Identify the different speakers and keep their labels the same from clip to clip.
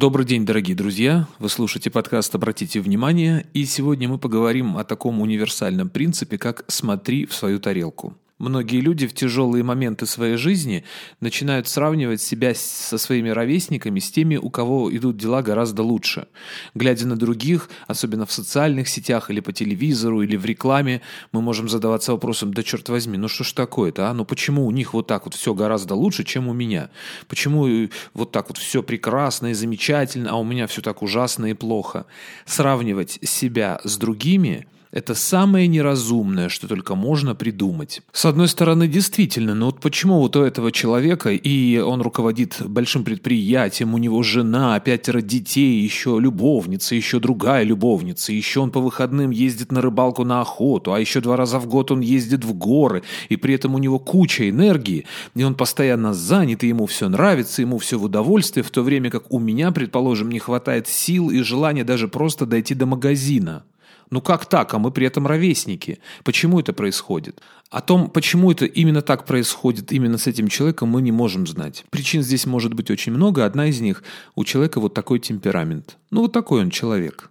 Speaker 1: Добрый день, дорогие друзья! Вы слушаете подкаст «Обратите внимание», и сегодня мы поговорим о таком универсальном принципе, как «смотри в свою тарелку». Многие люди в тяжелые моменты своей жизни начинают сравнивать себя со своими ровесниками, с теми, у кого идут дела гораздо лучше. Глядя на других, особенно в социальных сетях или по телевизору, или в рекламе, мы можем задаваться вопросом, да черт возьми, ну что ж такое-то, а? Ну почему у них вот так вот все гораздо лучше, чем у меня? Почему вот так вот все прекрасно и замечательно, а у меня все так ужасно и плохо? Сравнивать себя с другими – это самое неразумное, что только можно придумать. С одной стороны, действительно, но вот почему вот у этого человека, и он руководит большим предприятием, у него жена, пятеро детей, еще любовница, еще другая любовница, еще он по выходным ездит на рыбалку на охоту, а еще два раза в год он ездит в горы, и при этом у него куча энергии, и он постоянно занят, и ему все нравится, ему все в удовольствие, в то время как у меня, предположим, не хватает сил и желания даже просто дойти до магазина. Ну как так, а мы при этом ровесники? Почему это происходит? О том, почему это именно так происходит, именно с этим человеком, мы не можем знать. Причин здесь может быть очень много. Одна из них – у человека вот такой темперамент. Ну вот такой он человек.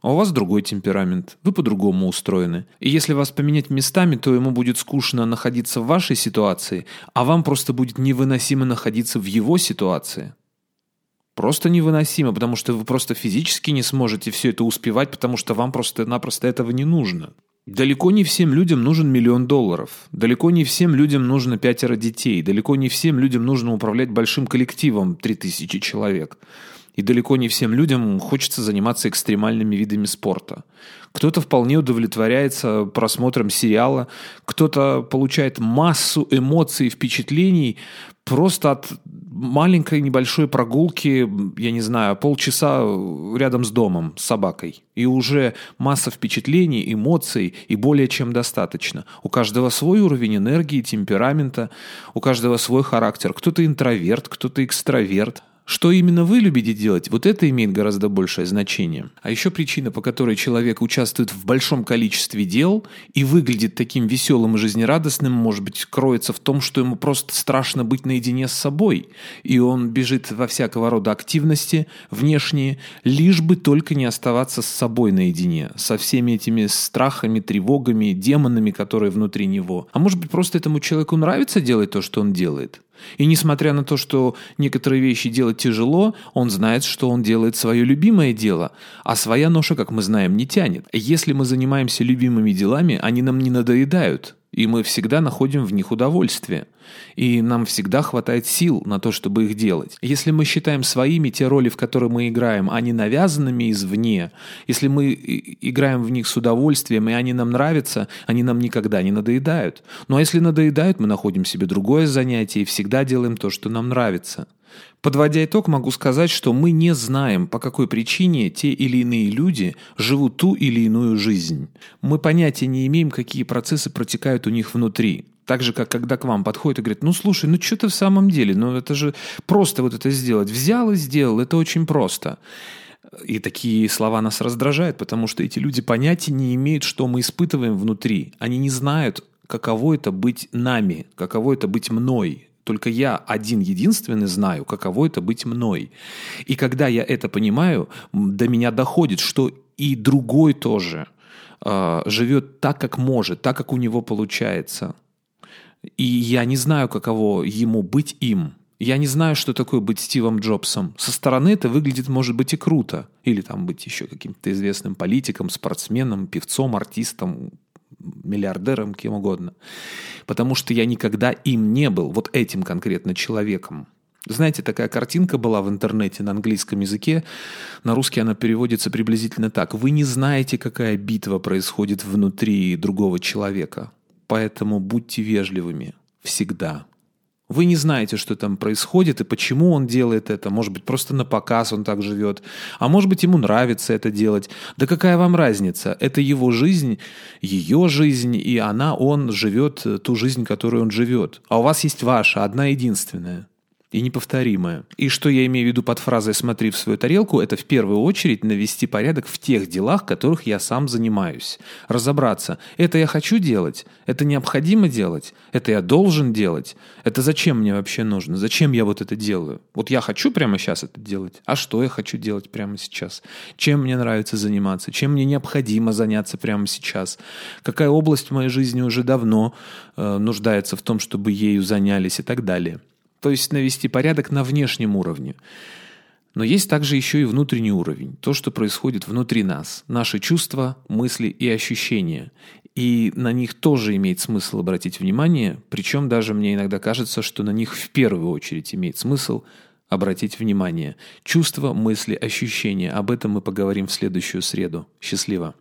Speaker 1: А у вас другой темперамент, вы по-другому устроены. И если вас поменять местами, то ему будет скучно находиться в вашей ситуации, а вам просто будет невыносимо находиться в его ситуации. Просто невыносимо, потому что вы просто физически не сможете все это успевать, потому что вам просто-напросто этого не нужно. Далеко не всем людям нужен миллион долларов. Далеко не всем людям нужно пятеро детей. Далеко не всем людям нужно управлять большим коллективом 3000 человек. И далеко не всем людям хочется заниматься экстремальными видами спорта. Кто-то вполне удовлетворяется просмотром сериала, кто-то получает массу эмоций и впечатлений просто от маленькой небольшой прогулки, я не знаю, полчаса рядом с домом с собакой. И уже масса впечатлений, эмоций и более чем достаточно. У каждого свой уровень энергии, темперамента, у каждого свой характер. Кто-то интроверт, кто-то экстраверт. Что именно вы любите делать, вот это имеет гораздо большее значение. А еще причина, по которой человек участвует в большом количестве дел и выглядит таким веселым и жизнерадостным, может быть, кроется в том, что ему просто страшно быть наедине с собой. И он бежит во всякого рода активности внешние, лишь бы только не оставаться с собой наедине, со всеми этими страхами, тревогами, демонами, которые внутри него. А может быть, просто этому человеку нравится делать то, что он делает? И несмотря на то, что некоторые вещи делать тяжело, он знает, что он делает свое любимое дело, а своя ноша, как мы знаем, не тянет. Если мы занимаемся любимыми делами, они нам не надоедают и мы всегда находим в них удовольствие. И нам всегда хватает сил на то, чтобы их делать. Если мы считаем своими те роли, в которые мы играем, а не навязанными извне, если мы играем в них с удовольствием, и они нам нравятся, они нам никогда не надоедают. Ну а если надоедают, мы находим себе другое занятие и всегда делаем то, что нам нравится. Подводя итог, могу сказать, что мы не знаем, по какой причине те или иные люди живут ту или иную жизнь. Мы понятия не имеем, какие процессы протекают у них внутри. Так же, как когда к вам подходит и говорит, ну слушай, ну что ты в самом деле, ну это же просто вот это сделать. Взял и сделал, это очень просто. И такие слова нас раздражают, потому что эти люди понятия не имеют, что мы испытываем внутри. Они не знают, каково это быть нами, каково это быть мной, только я один единственный знаю, каково это быть мной. И когда я это понимаю, до меня доходит, что и другой тоже э, живет так, как может, так, как у него получается. И я не знаю, каково ему быть им. Я не знаю, что такое быть Стивом Джобсом. Со стороны это выглядит, может быть, и круто. Или там быть еще каким-то известным политиком, спортсменом, певцом, артистом, миллиардером, кем угодно. Потому что я никогда им не был, вот этим конкретно человеком. Знаете, такая картинка была в интернете на английском языке. На русский она переводится приблизительно так. Вы не знаете, какая битва происходит внутри другого человека. Поэтому будьте вежливыми всегда. Вы не знаете, что там происходит и почему он делает это. Может быть, просто на показ он так живет. А может быть, ему нравится это делать. Да какая вам разница? Это его жизнь, ее жизнь, и она, он живет ту жизнь, которую он живет. А у вас есть ваша, одна единственная. И неповторимое. И что я имею в виду под фразой «смотри в свою тарелку», это в первую очередь навести порядок в тех делах, которых я сам занимаюсь. Разобраться, это я хочу делать, это необходимо делать, это я должен делать, это зачем мне вообще нужно, зачем я вот это делаю. Вот я хочу прямо сейчас это делать, а что я хочу делать прямо сейчас? Чем мне нравится заниматься, чем мне необходимо заняться прямо сейчас? Какая область в моей жизни уже давно э, нуждается в том, чтобы ею занялись и так далее. То есть навести порядок на внешнем уровне. Но есть также еще и внутренний уровень, то, что происходит внутри нас, наши чувства, мысли и ощущения. И на них тоже имеет смысл обратить внимание, причем даже мне иногда кажется, что на них в первую очередь имеет смысл обратить внимание. Чувства, мысли, ощущения. Об этом мы поговорим в следующую среду. Счастливо.